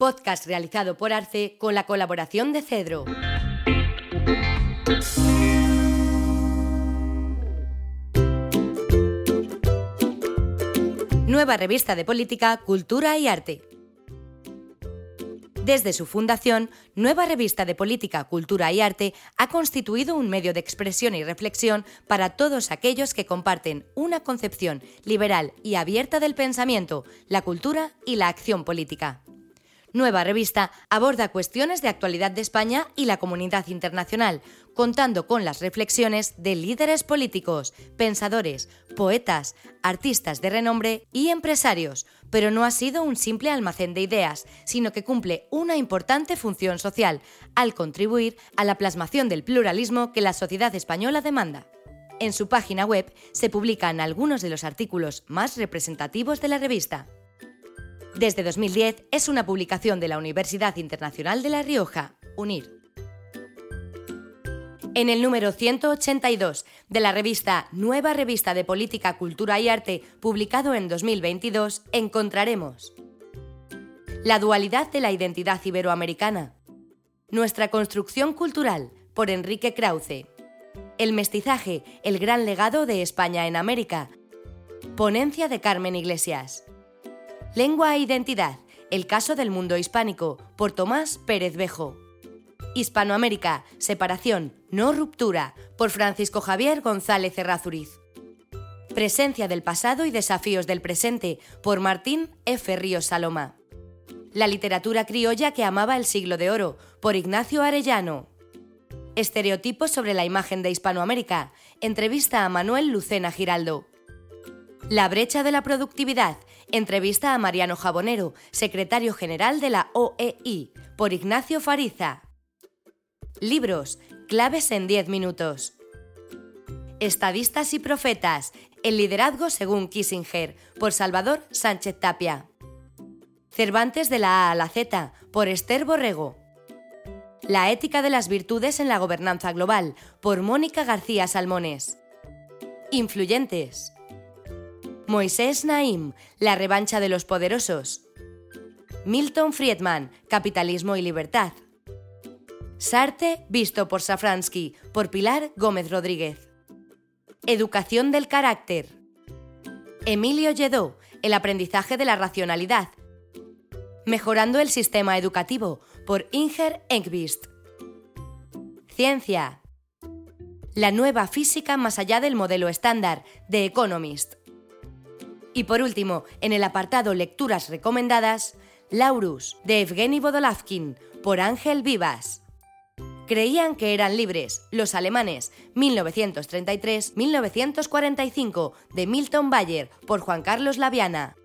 podcast realizado por Arce con la colaboración de Cedro. Nueva revista de política, cultura y arte. Desde su fundación, Nueva Revista de Política, Cultura y Arte ha constituido un medio de expresión y reflexión para todos aquellos que comparten una concepción liberal y abierta del pensamiento, la cultura y la acción política. Nueva Revista aborda cuestiones de actualidad de España y la comunidad internacional, contando con las reflexiones de líderes políticos, pensadores, poetas, artistas de renombre y empresarios, pero no ha sido un simple almacén de ideas, sino que cumple una importante función social, al contribuir a la plasmación del pluralismo que la sociedad española demanda. En su página web se publican algunos de los artículos más representativos de la revista. Desde 2010 es una publicación de la Universidad Internacional de La Rioja, UNIR. En el número 182 de la revista Nueva Revista de Política, Cultura y Arte, publicado en 2022, encontraremos La dualidad de la identidad iberoamericana, Nuestra construcción cultural, por Enrique Krauze, El mestizaje, el gran legado de España en América, Ponencia de Carmen Iglesias. Lengua e Identidad, el caso del mundo hispánico, por Tomás Pérez Bejo. Hispanoamérica, separación, no ruptura, por Francisco Javier González Errázuriz. Presencia del pasado y desafíos del presente, por Martín F. Ríos Saloma. La literatura criolla que amaba el siglo de oro, por Ignacio Arellano. Estereotipos sobre la imagen de Hispanoamérica, entrevista a Manuel Lucena Giraldo. La brecha de la productividad, Entrevista a Mariano Jabonero, secretario general de la OEI, por Ignacio Fariza. Libros, claves en 10 minutos. Estadistas y profetas, el liderazgo según Kissinger, por Salvador Sánchez Tapia. Cervantes de la A a la Z, por Esther Borrego. La ética de las virtudes en la gobernanza global, por Mónica García Salmones. Influyentes. Moisés Naim, La revancha de los poderosos. Milton Friedman, Capitalismo y libertad. Sarte, visto por Safransky, por Pilar Gómez Rodríguez. Educación del carácter. Emilio Lledó, El aprendizaje de la racionalidad. Mejorando el sistema educativo, por Inger Engvist. Ciencia. La nueva física más allá del modelo estándar, de Economist. Y por último, en el apartado Lecturas recomendadas, Laurus, de Evgeny Vodolavkin, por Ángel Vivas. Creían que eran libres, los alemanes, 1933-1945, de Milton Bayer, por Juan Carlos Laviana.